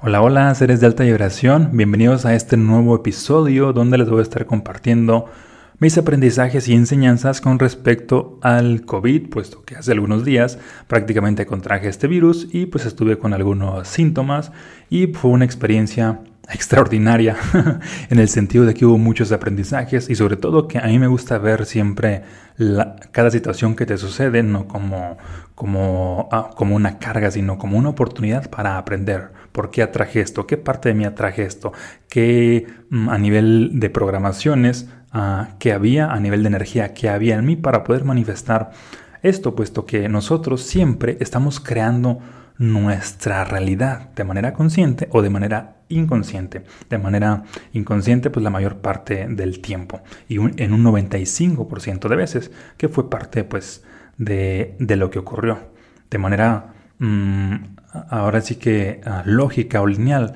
Hola, hola, seres de alta vibración, bienvenidos a este nuevo episodio donde les voy a estar compartiendo mis aprendizajes y enseñanzas con respecto al COVID, puesto que hace algunos días prácticamente contraje este virus y pues estuve con algunos síntomas y fue una experiencia extraordinaria en el sentido de que hubo muchos aprendizajes y sobre todo que a mí me gusta ver siempre cada situación que te sucede no como, como, ah, como una carga, sino como una oportunidad para aprender. ¿Por qué atraje esto? ¿Qué parte de mí atraje esto? ¿Qué mm, a nivel de programaciones ah, que había, a nivel de energía que había en mí para poder manifestar esto? Puesto que nosotros siempre estamos creando nuestra realidad de manera consciente o de manera inconsciente. De manera inconsciente, pues la mayor parte del tiempo. Y en un 95% de veces, que fue parte, pues, de, lo que ocurrió. De manera, mm, ahora sí que ah, lógica o lineal,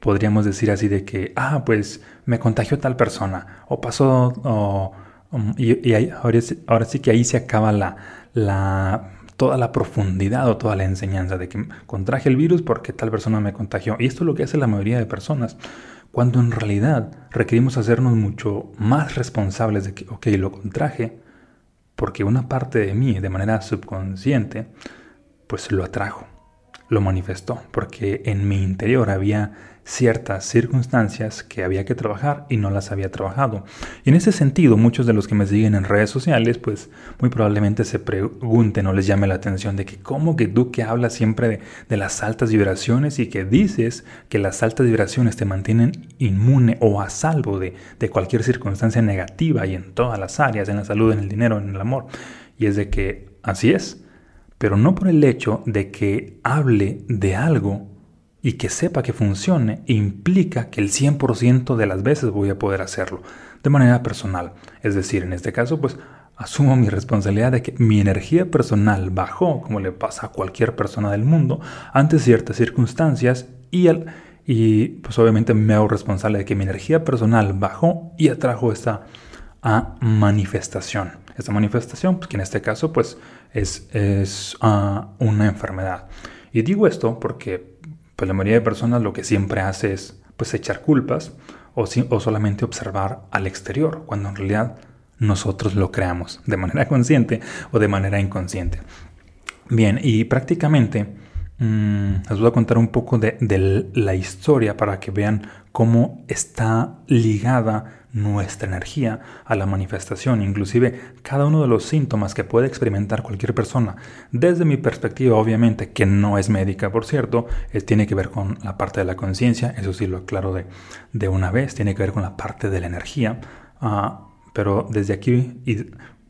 podríamos decir así de que, ah, pues me contagió tal persona, o pasó, um, y, ahora, ahora, sí que ahí se acaba la, la toda la profundidad o toda la enseñanza de que contraje el virus porque tal persona me contagió. Y esto es lo que hace la mayoría de personas, cuando en realidad requerimos hacernos mucho más responsables de que, ok, lo contraje, porque una parte de mí, de manera subconsciente, pues lo atrajo, lo manifestó, porque en mi interior había ciertas circunstancias que había que trabajar y no las había trabajado. Y en ese sentido, muchos de los que me siguen en redes sociales, pues muy probablemente se pregunten o les llame la atención de que cómo que tú que hablas siempre de, las altas vibraciones y que dices que las altas vibraciones te mantienen inmune o a salvo de, de cualquier circunstancia negativa y en todas las áreas, en la salud, en el dinero, en el amor. Y es de que así es, pero no por el hecho de que hable de algo y que sepa que funcione implica que el 100% de las veces voy a poder hacerlo de manera personal. Es decir, en este caso, pues asumo mi responsabilidad de que mi energía personal bajó, como le pasa a cualquier persona del mundo, ante ciertas circunstancias y, y pues obviamente me hago responsable de que mi energía personal bajó y atrajo esta a manifestación. Esta manifestación, pues que en este caso pues es, es ah, una enfermedad. Y digo esto porque pues la mayoría de personas lo que siempre hace es pues echar culpas o, o solamente observar al exterior, cuando en realidad nosotros lo creamos de manera consciente o de manera inconsciente. Bien, y prácticamente mmm, les voy a contar un poco de, de, la historia para que vean cómo está ligada nuestra energía a la manifestación, inclusive cada uno de los síntomas que puede experimentar cualquier persona. Desde mi perspectiva, obviamente, que no es médica, por cierto, tiene que ver con la parte de la conciencia, eso sí lo aclaro de, de, una vez, tiene que ver con la parte de la energía, uh, pero desde aquí y,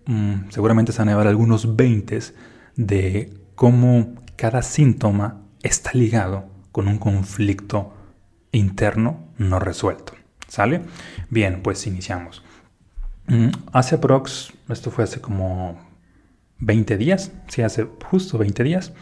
um, seguramente se van a llevar algunos veintes de cómo cada síntoma está ligado con un conflicto interno no resuelto. ¿Sale? Bien, pues iniciamos. Mm, hace aprox, esto fue hace como 20 días, sí, hace justo 20 días,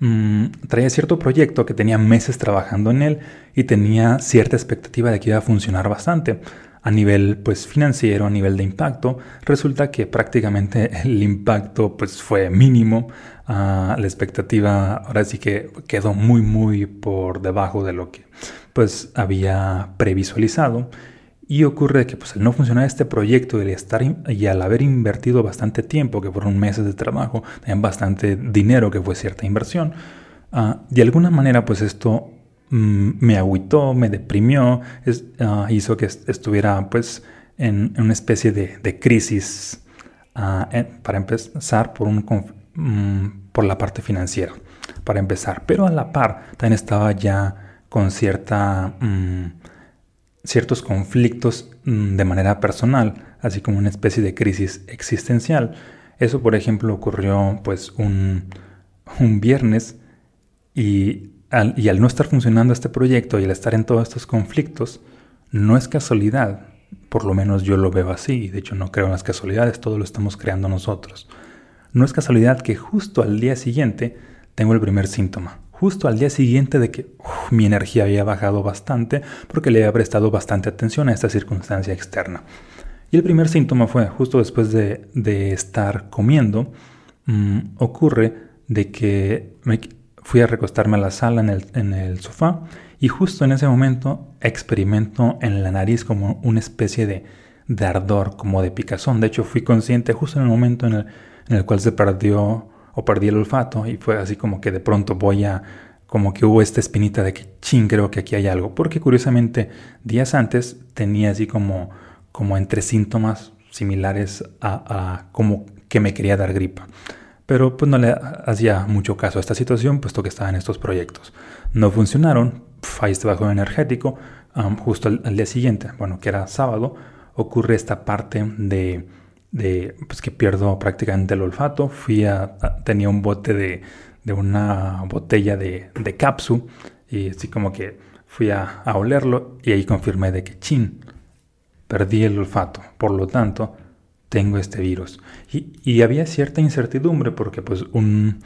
mm, traía cierto proyecto que tenía meses trabajando en él y tenía cierta expectativa de que iba a funcionar bastante. A nivel pues financiero, a nivel de impacto, resulta que prácticamente el impacto pues fue mínimo. Ah, la expectativa ahora sí que quedó muy muy por debajo de lo que pues había previsualizado. Y ocurre que pues al no funcionar este proyecto y, estar y al haber invertido bastante tiempo, que fueron meses de trabajo, también bastante dinero, que fue cierta inversión, uh, de alguna manera pues esto mm, me agüitó, me deprimió, uh, hizo que estuviera pues en, una especie de, crisis uh, para empezar por, un, mm, por la parte financiera, para empezar. Pero a la par también estaba ya con cierta, mm, ciertos conflictos mm, de manera personal, así como una especie de crisis existencial. Eso, por ejemplo, ocurrió pues un, un viernes y al, y al no estar funcionando este proyecto y al estar en todos estos conflictos, no es casualidad, por lo menos yo lo veo así, de hecho no creo en las casualidades, todo lo estamos creando nosotros. No es casualidad que justo al día siguiente tengo el primer síntoma, justo al día siguiente de que mi energía había bajado bastante porque le había prestado bastante atención a esta circunstancia externa. Y el primer síntoma fue justo después de, estar comiendo, mm, ocurre de que fui a recostarme a la sala en el, en el sofá y justo en ese momento experimento en la nariz como una especie de, de ardor, como de picazón. De hecho, fui consciente justo en el momento en el, en el cual se perdió o perdí el olfato y fue así como que de pronto voy a como que hubo esta espinita de que ching, creo que aquí hay algo, porque curiosamente días antes tenía así como como entre síntomas similares a, como que me quería dar gripa. Pero pues no le hacía mucho caso a esta situación, puesto que estaba en estos proyectos. No funcionaron, fallé este bajo energético, justo al, día siguiente, bueno, que era sábado, ocurre esta parte de, de pues que pierdo prácticamente el olfato. Fui a, tenía un bote de, de una botella de, de capsu y así como que fui a, a, olerlo y ahí confirmé de que chin, perdí el olfato. Por lo tanto, tengo este virus. Y, había cierta incertidumbre porque pues un,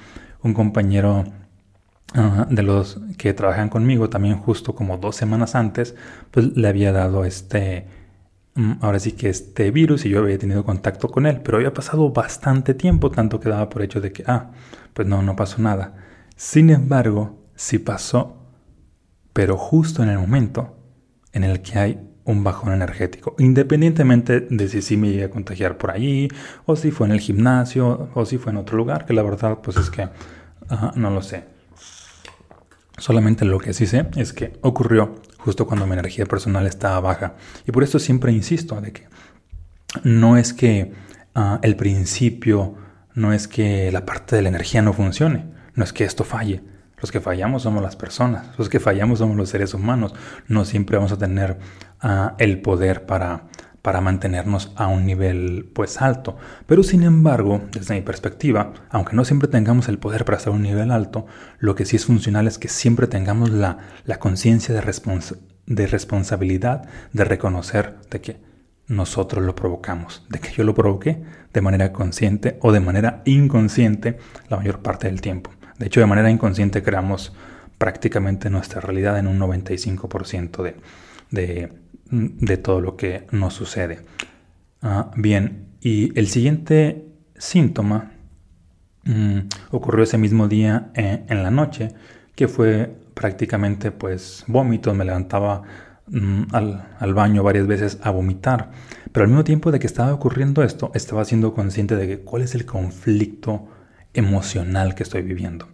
compañero de los que trabajan conmigo, también justo como dos semanas antes, pues le había dado este, ahora sí que este virus y yo había tenido contacto con él, pero había pasado bastante tiempo, tanto que daba por hecho de que, ah, pues no, no pasó nada. Sin embargo, sí pasó, pero justo en el momento en el que hay un bajón energético, independientemente de si sí me iba a contagiar por allí, o si fue en el gimnasio, o si fue en otro lugar, que la verdad pues es que no lo sé. Solamente lo que sí sé es que ocurrió justo cuando mi energía personal estaba baja. Y por eso siempre insisto de que no es que ah, el principio, no es que la parte de la energía no funcione, no es que esto falle. Los que fallamos somos las personas, los que fallamos somos los seres humanos. No siempre vamos a tener el poder para, para mantenernos a un nivel pues alto. Pero sin embargo, desde mi perspectiva, aunque no siempre tengamos el poder para estar un nivel alto, lo que sí es funcional es que siempre tengamos la, la conciencia de, de responsabilidad de reconocer de que nosotros lo provocamos, de que yo lo provoqué de manera consciente o de manera inconsciente la mayor parte del tiempo. De hecho, de manera inconsciente creamos prácticamente nuestra realidad en un 95% de, de, de todo lo que nos sucede. Ah, bien, y el siguiente síntoma mm, ocurrió ese mismo día eh, en la noche, que fue prácticamente pues vómitos, me levantaba mm, al, al, baño varias veces a vomitar, pero al mismo tiempo de que estaba ocurriendo esto, estaba siendo consciente de que cuál es el conflicto emocional que estoy viviendo.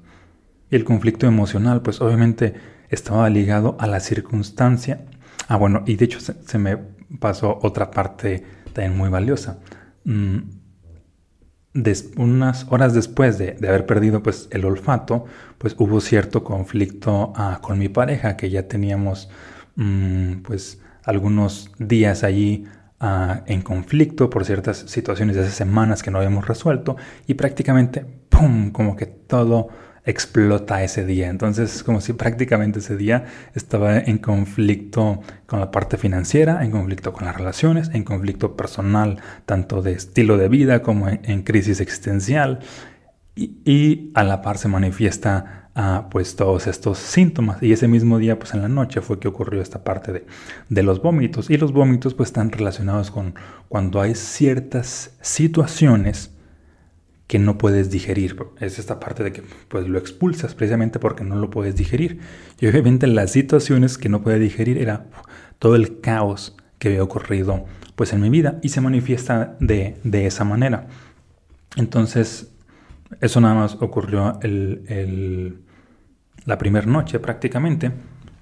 Y el conflicto emocional pues obviamente estaba ligado a la circunstancia Ah, bueno, y de hecho se, me pasó otra parte también muy valiosa. Mm, unas horas después de, haber perdido pues, el olfato, pues hubo cierto conflicto ah, con mi pareja, que ya teníamos mm, pues algunos días allí ah, en conflicto por ciertas situaciones de hace semanas que no habíamos resuelto y prácticamente, ¡pum!, como que todo explota ese día. Entonces es como si prácticamente ese día estaba en conflicto con la parte financiera, en conflicto con las relaciones, en conflicto personal, tanto de estilo de vida como en, crisis existencial. Y, a la par se manifiesta ah, pues todos estos síntomas. Y ese mismo día, pues en la noche fue que ocurrió esta parte de, de los vómitos. Y los vómitos pues están relacionados con cuando hay ciertas situaciones que no puedes digerir. Es esta parte de que pues lo expulsas precisamente porque no lo puedes digerir. Y obviamente las situaciones que no puede digerir era todo el caos que había ocurrido pues en mi vida y se manifiesta de, esa manera. Entonces, eso nada más ocurrió el, la primera noche prácticamente.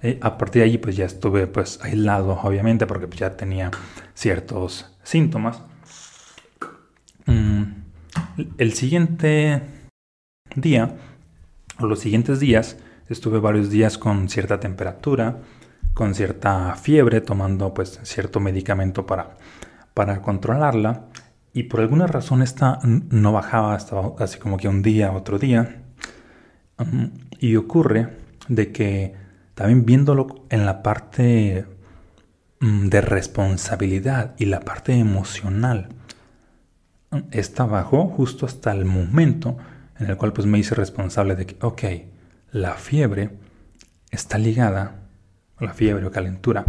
Eh, a partir de allí pues ya estuve pues aislado obviamente porque pues, ya tenía ciertos síntomas. Mm, el siguiente día, o los siguientes días, estuve varios días con cierta temperatura, con cierta fiebre, tomando pues cierto medicamento para, para controlarla. Y por alguna razón esta no bajaba hasta así como que un día, otro día. Y ocurre de que también viéndolo en la parte mm, de responsabilidad y la parte emocional, esta bajó justo hasta el momento en el cual pues me hice responsable de que, ok, la fiebre está ligada, la fiebre o calentura,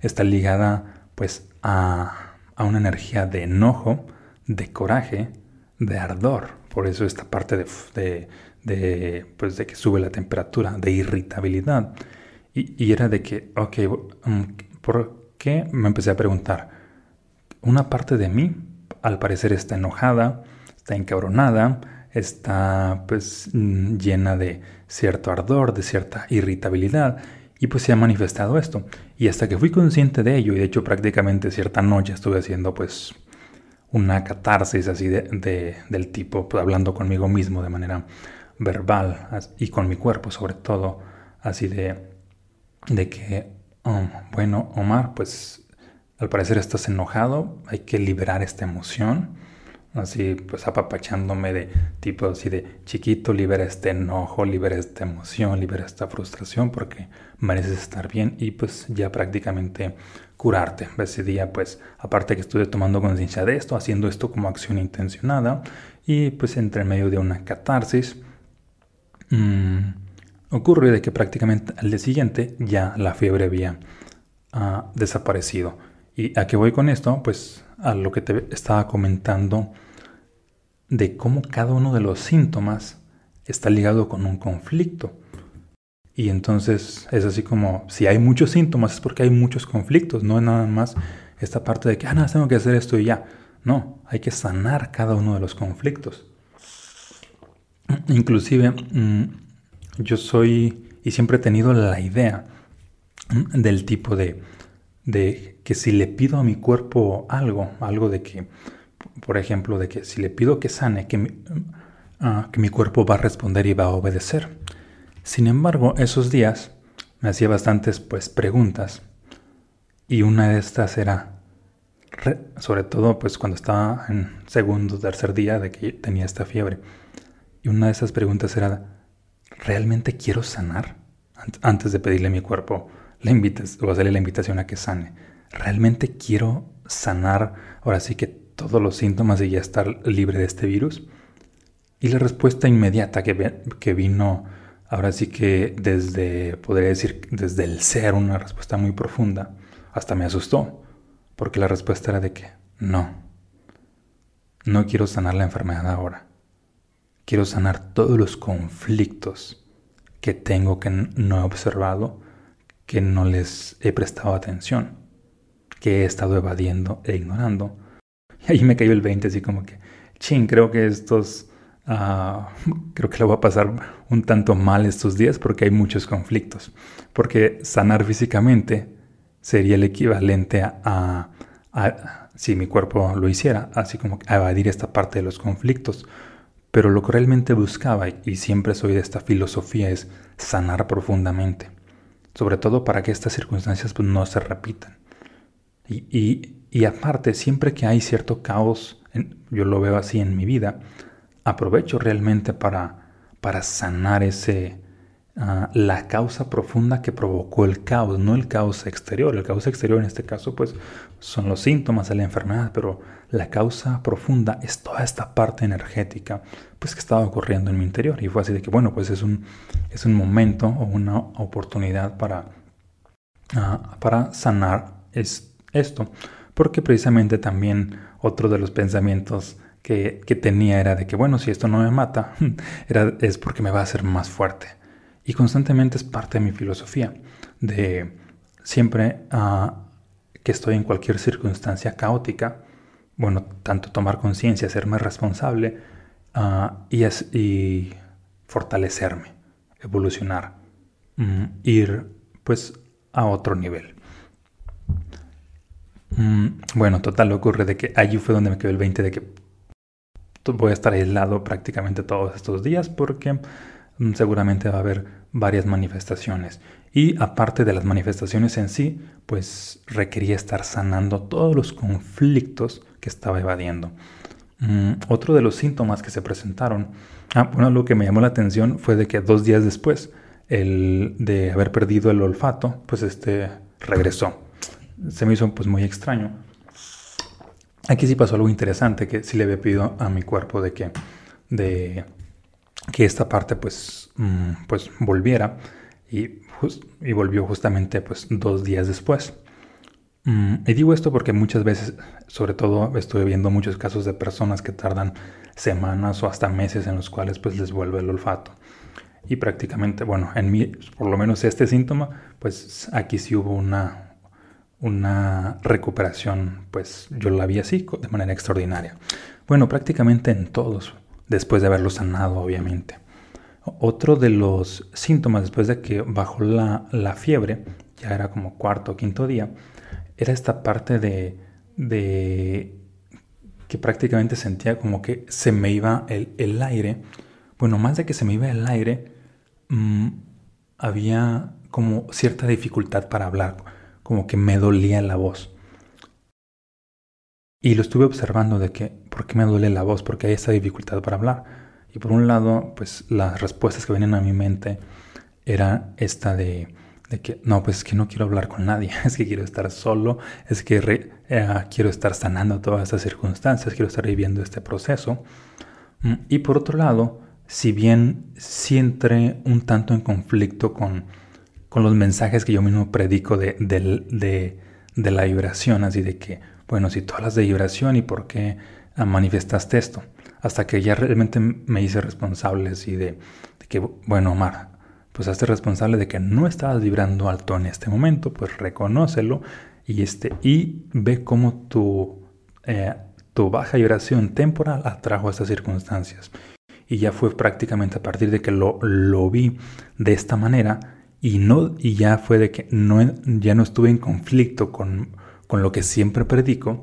está ligada pues a, a una energía de enojo, de coraje, de ardor. Por eso esta parte de, de, pues, de que sube la temperatura, de irritabilidad. Y, y era de que, ok, mm, ¿por qué? Me empecé a preguntar. Una parte de mí, al parecer, está enojada, está encabronada, está pues mm, llena de cierto ardor, de cierta irritabilidad y pues se ha manifestado esto. Y hasta que fui consciente de ello y de hecho prácticamente cierta noche estuve haciendo pues una catarsis así de, del tipo pues, hablando conmigo mismo de manera verbal y con mi cuerpo sobre todo así de, de que um, bueno Omar pues al parecer estás enojado hay que liberar esta emoción así pues apapachándome de tipo así de chiquito, libera este enojo, libera esta emoción, libera esta frustración porque mereces estar bien y pues ya prácticamente curarte. Ese día pues aparte que estuve tomando conciencia de esto, haciendo esto como acción intencionada y pues entre medio de una catarsis mmm, ocurre de que prácticamente al día siguiente ya la fiebre había ah, desaparecido. ¿Y a qué voy con esto? Pues a lo que te estaba comentando de cómo cada uno de los síntomas está ligado con un conflicto. Y entonces es así como, si hay muchos síntomas es porque hay muchos conflictos, no es nada más esta parte de que, ah, no, tengo que hacer esto y ya. No, hay que sanar cada uno de los conflictos. Inclusive, mm, yo soy y siempre he tenido la idea mm, del tipo de, de que si le pido a mi cuerpo algo, algo de que por ejemplo, de que si le pido que sane, que mi, ah, que mi cuerpo va a responder y va a obedecer. Sin embargo, esos días me hacía bastantes pues preguntas y una de estas era, sobre todo pues cuando estaba en segundo tercer día de que tenía esta fiebre, y una de esas preguntas era, ¿realmente quiero sanar? Antes de pedirle a mi cuerpo la o hacerle la invitación a que sane. ¿Realmente quiero sanar ahora sí que todos los síntomas y ya estar libre de este virus? Y la respuesta inmediata que, que vino, ahora sí que desde, podría decir, desde el ser, una respuesta muy profunda, hasta me asustó, porque la respuesta era de que no, no quiero sanar la enfermedad ahora. Quiero sanar todos los conflictos que tengo que no he observado, que no les he prestado atención, que he estado evadiendo e ignorando y ahí me cayó el 20, así como que, ching, creo que estos, uh, creo que lo va a pasar un tanto mal estos días porque hay muchos conflictos. Porque sanar físicamente sería el equivalente a, a, si mi cuerpo lo hiciera, así como evadir esta parte de los conflictos. Pero lo que realmente buscaba, y siempre soy de esta filosofía, es sanar profundamente. Sobre todo para que estas circunstancias pues, no se repitan. y, y aparte, siempre que hay cierto caos, yo lo veo así en mi vida, aprovecho realmente para, para sanar ese, ah, la causa profunda que provocó el caos, no el caos exterior. El caos exterior en este caso pues son los síntomas de la enfermedad, pero la causa profunda es toda esta parte energética pues que estaba ocurriendo en mi interior. Y fue así de que bueno, pues es un, es un momento o una oportunidad para, ah, para sanar esto porque precisamente también otro de los pensamientos que, tenía era de que, bueno, si esto no me mata, era, es porque me va a hacer más fuerte. Y constantemente es parte de mi filosofía, de siempre ah, que estoy en cualquier circunstancia caótica, bueno, tanto tomar conciencia, hacerme responsable uh, y, y, fortalecerme, evolucionar, mm, ir pues a otro nivel. Mm, bueno, total, ocurre de que allí fue donde me quedó el 20 de que voy a estar aislado prácticamente todos estos días porque seguramente va a haber varias manifestaciones. Y aparte de las manifestaciones en sí, pues requería estar sanando todos los conflictos que estaba evadiendo. Mm, otro de los síntomas que se presentaron, ah, bueno, lo que me llamó la atención fue de que dos días después, el de haber perdido el olfato, pues este regresó se me hizo pues muy extraño. Aquí sí pasó algo interesante que sí le había pedido a mi cuerpo de que, de, que esta parte pues, mm, pues volviera y, y volvió justamente pues dos días después. Mm, y digo esto porque muchas veces, sobre todo, estuve viendo muchos casos de personas que tardan semanas o hasta meses en los cuales pues les vuelve el olfato. Y prácticamente, bueno, en mí, por lo menos este síntoma, pues aquí sí hubo una, una recuperación, pues yo la vi así, de manera extraordinaria. Bueno, prácticamente en todos, después de haberlo sanado, obviamente. Otro de los síntomas después de que bajó la, la fiebre, ya era como cuarto o quinto día, era esta parte de, de que prácticamente sentía como que se me iba el, aire. Bueno, más de que se me iba el aire, mm, había como cierta dificultad para hablar, como que me dolía la voz. Y lo estuve observando de que, ¿por qué me duele la voz? Porque hay esta dificultad para hablar. Y por un lado, pues las respuestas que venían a mi mente era esta de, de que, no, pues es que no quiero hablar con nadie, es que quiero estar solo, es que eh, quiero estar sanando todas estas circunstancias, quiero estar viviendo este proceso. Mm, y por otro lado, si bien sí entré un tanto en conflicto con, con los mensajes que yo mismo predico de, de, de, la vibración, así de que, bueno, si tú hablas de vibración y por qué ah, manifestaste esto, hasta que ya realmente me hice responsable así de, de que, bueno, Omar, pues hazte responsable de que no estabas vibrando alto en este momento, pues reconócelo y, este, y ve cómo tu, eh, tu baja vibración temporal atrajo estas circunstancias. Y ya fue prácticamente a partir de que lo, lo vi de esta manera y, no, y ya fue de que no, ya no estuve en conflicto con, con lo que siempre predico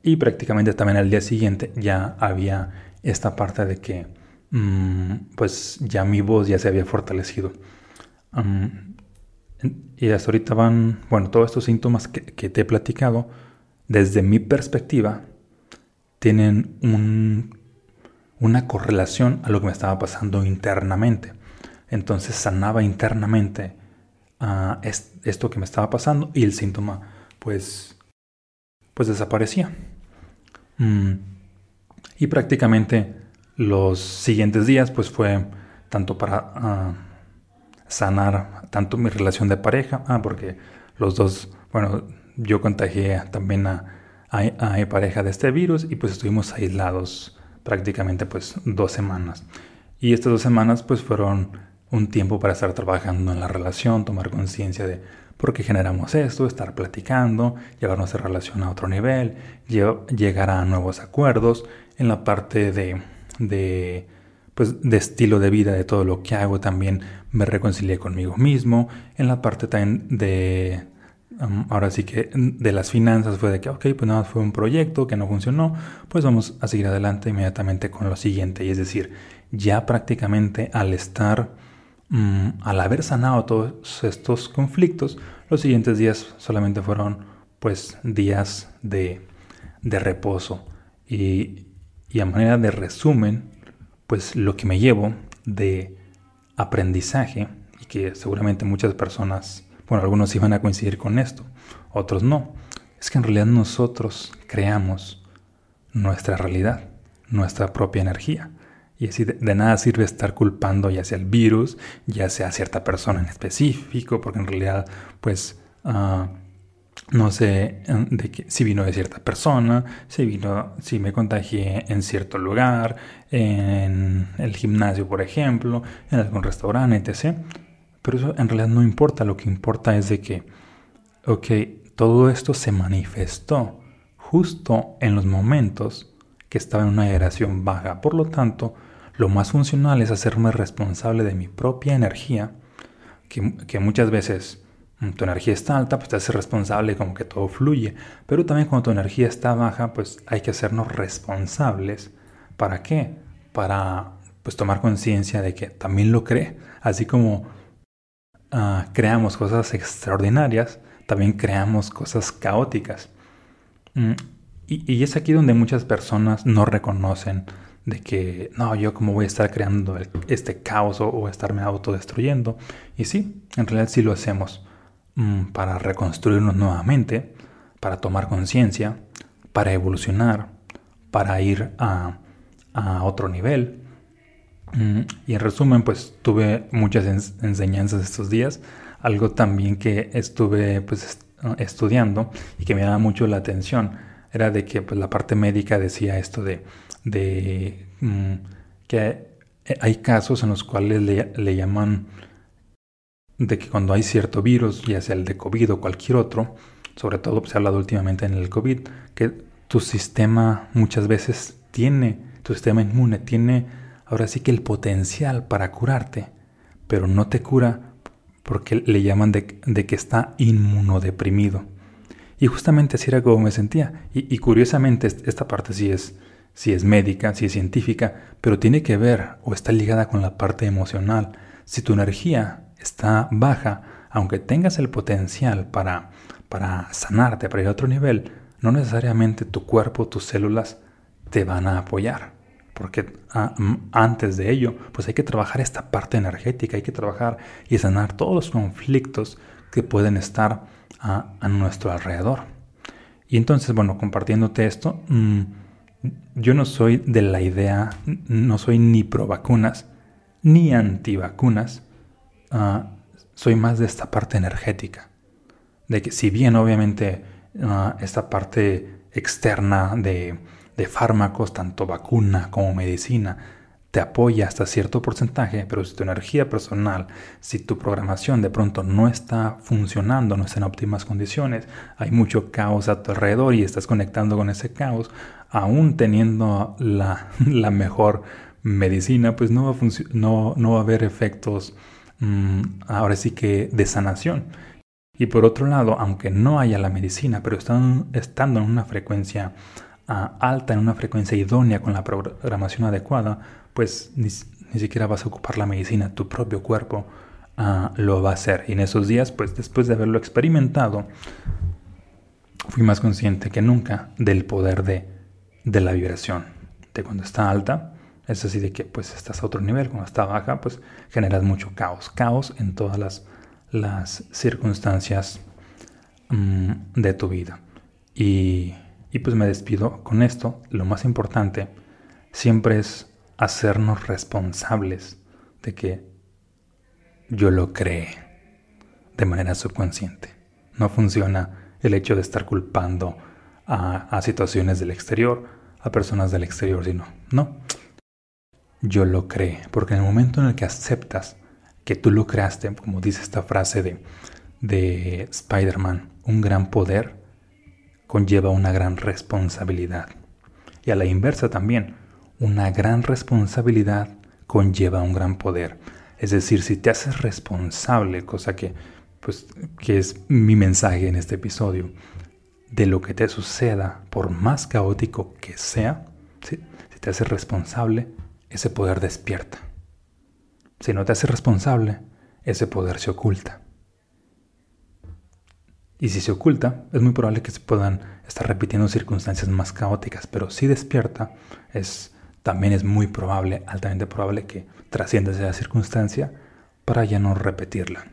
y prácticamente también al día siguiente ya había esta parte de que Mm, pues ya mi voz ya se había fortalecido. y hasta ahorita van, bueno, todos estos síntomas que, te he platicado, desde mi perspectiva, tienen una correlación a lo que me estaba pasando internamente. Entonces sanaba internamente a esto que me estaba pasando y el síntoma pues, pues desaparecía. Mm, y prácticamente los siguientes días pues fue tanto para ah, sanar tanto mi relación de pareja, ah, porque los dos, bueno, yo contagié también a, a, mi pareja de este virus y pues estuvimos aislados prácticamente pues dos semanas. Y estas dos semanas pues fueron un tiempo para estar trabajando en la relación, tomar conciencia de por qué generamos esto, estar platicando, llevar nuestra relación a otro nivel, llegar a nuevos acuerdos en la parte de de, pues, de estilo de vida, de todo lo que hago. También me reconcilié conmigo mismo. En la parte también de, ahora sí que de las finanzas fue de que, ok, pues nada, fue un proyecto que no funcionó, pues vamos a seguir adelante inmediatamente con lo siguiente. Y es decir, ya prácticamente al estar, um, al haber sanado todos estos conflictos, los siguientes días solamente fueron pues días de, de reposo. Y, y a manera de resumen, pues lo que me llevo de aprendizaje, y que seguramente muchas personas, bueno, algunos iban a coincidir con esto, otros no, es que en realidad nosotros creamos nuestra realidad, nuestra propia energía. Y así de, nada sirve estar culpando ya sea el virus, ya sea cierta persona en específico, porque en realidad, pues, uh, no sé de si vino de cierta persona, si vino, si me contagié en cierto lugar, en el gimnasio, por ejemplo, en algún restaurante, etc. Pero eso en realidad no importa. Lo que importa es de que, ok, todo esto se manifestó justo en los momentos que estaba en una vibración baja. Por lo tanto, lo más funcional es hacerme responsable de mi propia energía, que, que muchas veces Mm, tu energía está alta, pues te haces responsable como que todo fluye. Pero también cuando tu energía está baja, pues hay que hacernos responsables. ¿Para qué? Para pues tomar conciencia de que también lo cree. Así como ah, creamos cosas extraordinarias, también creamos cosas caóticas. Mm, y, y, es aquí donde muchas personas no reconocen de que, no, yo como voy a estar creando este caos o, o estarme autodestruyendo. Y sí, en realidad sí lo hacemos Mm, para reconstruirnos nuevamente, para tomar conciencia, para evolucionar, para ir a, otro nivel. Mm, y en resumen, pues tuve muchas enseñanzas estos días. Algo también que estuve pues estudiando y que me daba mucho la atención era de que pues, la parte médica decía esto de, de mm, que hay casos en los cuales le, llaman de que cuando hay cierto virus, ya sea el de COVID o cualquier otro, sobre todo pues, se ha hablado últimamente en el COVID, que tu sistema muchas veces tiene, tu sistema inmune tiene ahora sí que el potencial para curarte, pero no te cura porque le llaman de, que está inmunodeprimido. Y justamente así era como me sentía. Y, curiosamente esta parte sí es, sí es médica, sí es científica, pero tiene que ver o está ligada con la parte emocional. Si tu energía está baja, aunque tengas el potencial para, para sanarte, para ir a otro nivel, no necesariamente tu cuerpo, tus células te van a apoyar porque ah, antes de ello, pues hay que trabajar esta parte energética, hay que trabajar y sanar todos los conflictos que pueden estar a, nuestro alrededor. Y entonces, bueno, compartiéndote esto, mm, yo no soy de la idea, no soy ni pro vacunas, ni anti vacunas, ah, soy más de esta parte energética. De que si bien obviamente ah, esta parte externa de de fármacos, tanto vacuna como medicina, te apoya hasta cierto porcentaje, pero si tu energía personal, si tu programación de pronto no está funcionando, no está en óptimas condiciones, hay mucho caos a tu alrededor y estás conectando con ese caos, aún teniendo la, mejor medicina, pues no va a, no, no va a haber efectos mm, ahora sí que de sanación. Y por otro lado, aunque no haya la medicina, pero están, estando en una frecuencia alta, en una frecuencia idónea con la programación adecuada, pues ni, siquiera vas a ocupar la medicina, tu propio cuerpo ah, lo va a hacer. Y en esos días, pues después de haberlo experimentado, fui más consciente que nunca del poder de, de la vibración. De cuando está alta, es así de que pues estás a otro nivel, cuando está baja, pues generas mucho caos. Caos en todas las, las circunstancias mm, de tu vida. Y y pues me despido con esto. Lo más importante siempre es hacernos responsables de que yo lo creé de manera subconsciente. No funciona el hecho de estar culpando a, situaciones del exterior, a personas del exterior, sino, no. Yo lo creé, porque en el momento en el que aceptas que tú lo creaste, como dice esta frase de, de Spider-Man, un gran poder conlleva una gran responsabilidad. Y a la inversa también, una gran responsabilidad conlleva un gran poder. Es decir, si te haces responsable, cosa que, pues, que es mi mensaje en este episodio, de lo que te suceda, por más caótico que sea, si te haces responsable, ese poder despierta. Si no te haces responsable, ese poder se oculta. Y si se oculta, es muy probable que se puedan estar repitiendo circunstancias más caóticas, pero si despierta, es, también es muy probable, altamente probable que trascienda esa circunstancia para ya no repetirla.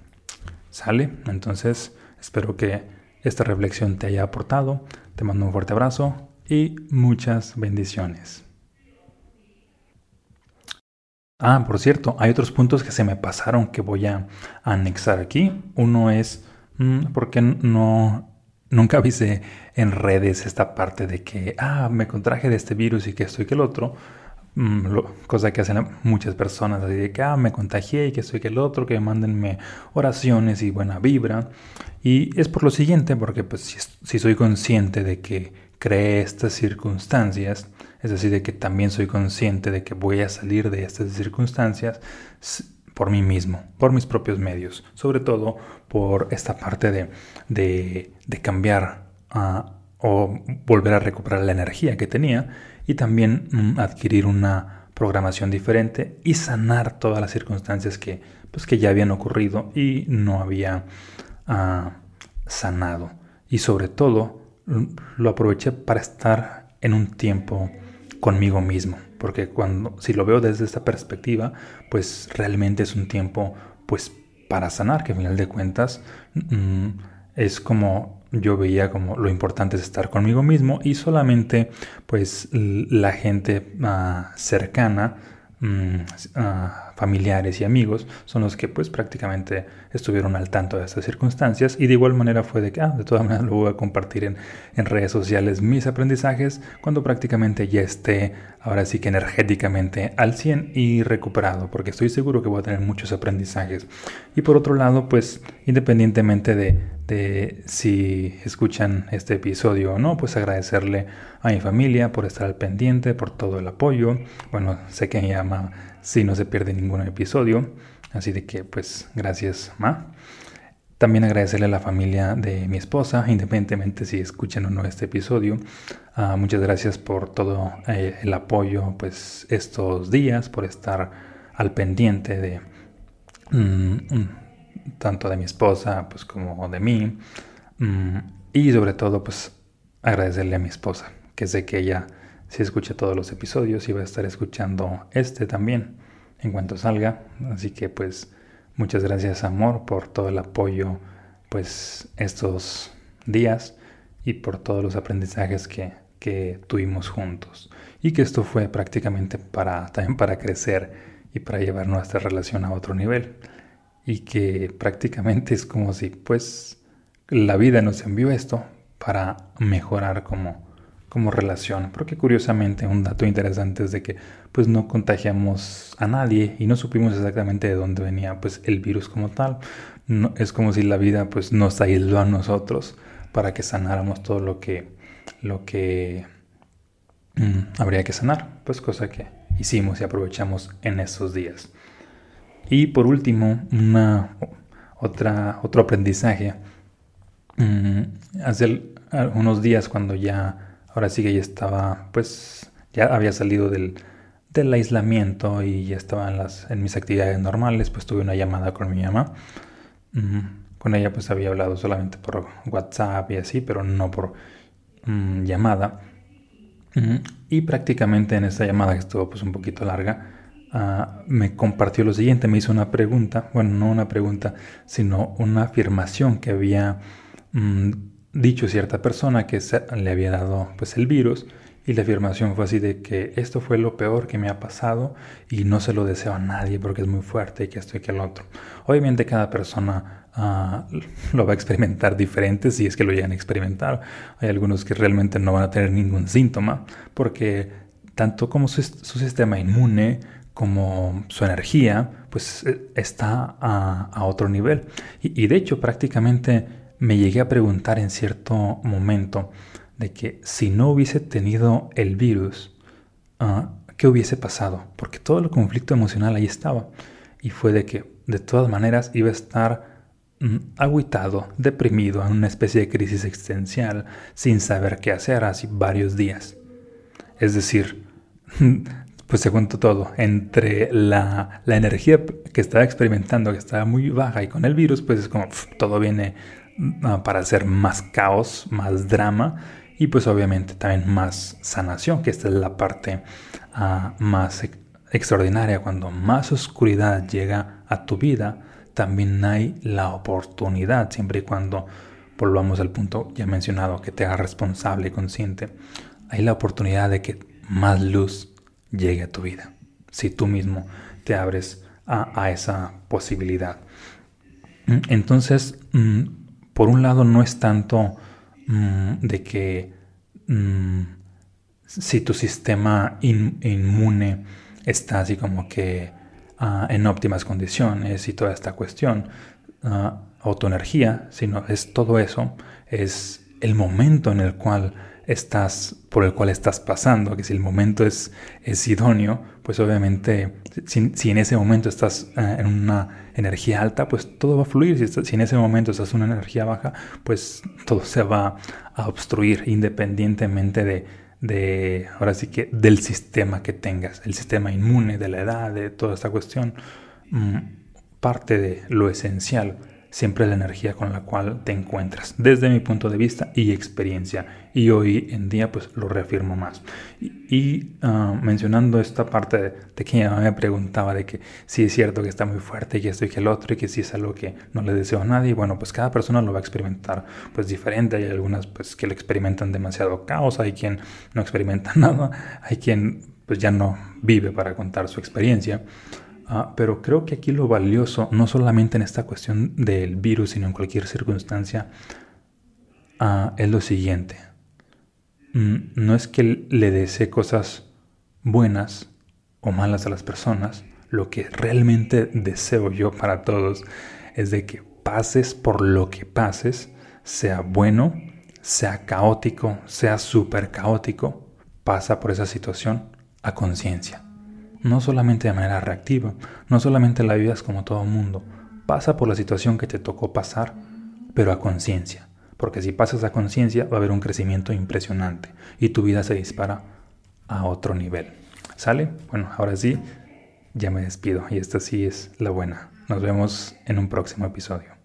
¿Sale? Entonces, espero que esta reflexión te haya aportado. Te mando un fuerte abrazo y muchas bendiciones. Ah, por cierto, hay otros puntos que se me pasaron que voy a anexar aquí. Uno es Mm, porque no, nunca avisé en redes esta parte de que, ah, me contraje de este virus y que esto y que el otro. Mm, cosa que hacen muchas personas, así de que, ah, me contagié y que esto y que el otro, que mándenme oraciones y buena vibra. Y es por lo siguiente, porque pues si, soy consciente de que creé estas circunstancias, es decir, de que también soy consciente de que voy a salir de estas circunstancias, por mí mismo, por mis propios medios, sobre todo por esta parte de, de, cambiar ah, o volver a recuperar la energía que tenía y también mm, adquirir una programación diferente y sanar todas las circunstancias que, pues, que ya habían ocurrido y no había ah, sanado. Y sobre todo mm, lo aproveché para estar en un tiempo conmigo mismo porque cuando si lo veo desde esta perspectiva, pues realmente es un tiempo pues para sanar, que al final de cuentas mm, es como yo veía como lo importante es estar conmigo mismo y solamente pues la gente ah, cercana, mm, ah, familiares y amigos son los que pues prácticamente estuvieron al tanto de estas circunstancias y de igual manera fue de que, ah, de todas maneras lo voy a compartir en, en redes sociales mis aprendizajes cuando prácticamente ya esté ahora sí que energéticamente al 100 y recuperado, porque estoy seguro que voy a tener muchos aprendizajes. Y por otro lado, pues independientemente de, de si escuchan este episodio o no, pues agradecerle a mi familia por estar al pendiente, por todo el apoyo. Bueno, sé que me llama si no se pierde ningún episodio, así de que pues gracias, Ma. También agradecerle a la familia de mi esposa, independientemente si escuchan o no este episodio. Ah, muchas gracias por todo eh, el apoyo pues estos días, por estar al pendiente de mm, mm, tanto de mi esposa pues como de mí. Mm, y sobre todo pues agradecerle a mi esposa, que sé que ella si escucha todos los episodios y va a estar escuchando este también en cuanto salga. Así que pues Muchas gracias, amor, por todo el apoyo, pues, estos días y por todos los aprendizajes que, que tuvimos juntos. Y que esto fue prácticamente para, también para crecer y para llevar nuestra relación a otro nivel. Y que prácticamente es como si, pues, la vida nos envió esto para mejorar como, como relación. Porque curiosamente un dato interesante es de que pues no contagiamos a nadie y no supimos exactamente de dónde venía pues el virus como tal. Es como si la vida pues nos aisló a nosotros para que sanáramos todo lo que lo que mm, habría que sanar, pues cosa que hicimos y aprovechamos en esos días. Y por último, una otra otro aprendizaje mm, hace unos días cuando ya ahora sí que ya estaba, pues ya había salido del, del aislamiento y ya estaba en, las, en mis actividades normales, pues tuve una llamada con mi mamá. con ella pues había hablado solamente por WhatsApp y así, pero no por mm, llamada. y prácticamente en esta llamada que estuvo pues un poquito larga, ah, me compartió lo siguiente, me hizo una pregunta, bueno, no una pregunta, sino una afirmación que había mm, dicho cierta persona que le había dado pues el virus y la afirmación fue así de que esto fue lo peor que me ha pasado y no se lo deseo a nadie porque es muy fuerte y que esto y que el otro. Obviamente cada persona ah, lo va a experimentar diferente si es que lo llegan a experimentar. Hay algunos que realmente no van a tener ningún síntoma porque tanto como su, sistema inmune como su energía pues eh, está a, otro nivel. y de hecho prácticamente me llegué a preguntar en cierto momento de que si no hubiese tenido el virus, ah, ¿qué hubiese pasado? Porque todo el conflicto emocional ahí estaba. Y fue de que de todas maneras iba a estar mm, deprimido, en una especie de crisis existencial, sin saber qué hacer, así varios días. Es decir, pues se juntó todo. Entre la, la, energía que estaba experimentando, que estaba muy baja, y con el virus, pues es como todo viene para hacer más caos, más drama y pues obviamente también más sanación, que esta es la parte ah, más extraordinaria. Cuando más oscuridad llega a tu vida, también hay la oportunidad, siempre y cuando volvamos al punto ya mencionado, que te haga responsable y consciente, hay la oportunidad de que más luz llegue a tu vida, si tú mismo te abres a, esa posibilidad. Entonces, mm, por un lado no es tanto mm, de que mm, si tu sistema inmune está así como que ah, en óptimas condiciones y toda esta cuestión, uh, o tu energía, sino es todo eso, es el momento en el cual estás, por el cual estás pasando, que si el momento es, es idóneo, pues obviamente si, en ese momento estás eh, en una energía alta, pues todo va a fluir. Si, si, en ese momento estás en una energía baja, pues todo se va a obstruir independientemente de, de, ahora sí que del sistema que tengas, el sistema inmune, de la edad, de toda esta cuestión. Mm, parte de lo esencial siempre la energía con la cual te encuentras, desde mi punto de vista y experiencia. Y hoy en día pues lo reafirmo más. Y, ah, mencionando esta parte de, que ella me preguntaba de que si es cierto que está muy fuerte y que esto y que el otro y que si es algo que no le deseo a nadie, bueno pues cada persona lo va a experimentar pues diferente. Hay algunas pues que lo experimentan demasiado caos, hay quien no experimenta nada, hay quien pues ya no vive para contar su experiencia. Ah, pero creo que aquí lo valioso, no solamente en esta cuestión del virus, sino en cualquier circunstancia, ah, es lo siguiente. Mm, no es que le desee cosas buenas o malas a las personas, lo que realmente deseo yo para todos es de que pases por lo que pases, sea bueno, sea caótico, sea súper caótico, pasa por esa situación a conciencia. No solamente de manera reactiva, no solamente la es como todo mundo, pasa por la situación que te tocó pasar, pero a conciencia. Porque si pasas a conciencia va a haber un crecimiento impresionante y tu vida se dispara a otro nivel. ¿Sale? Bueno, ahora sí, ya me despido y esta sí es la buena. Nos vemos en un próximo episodio.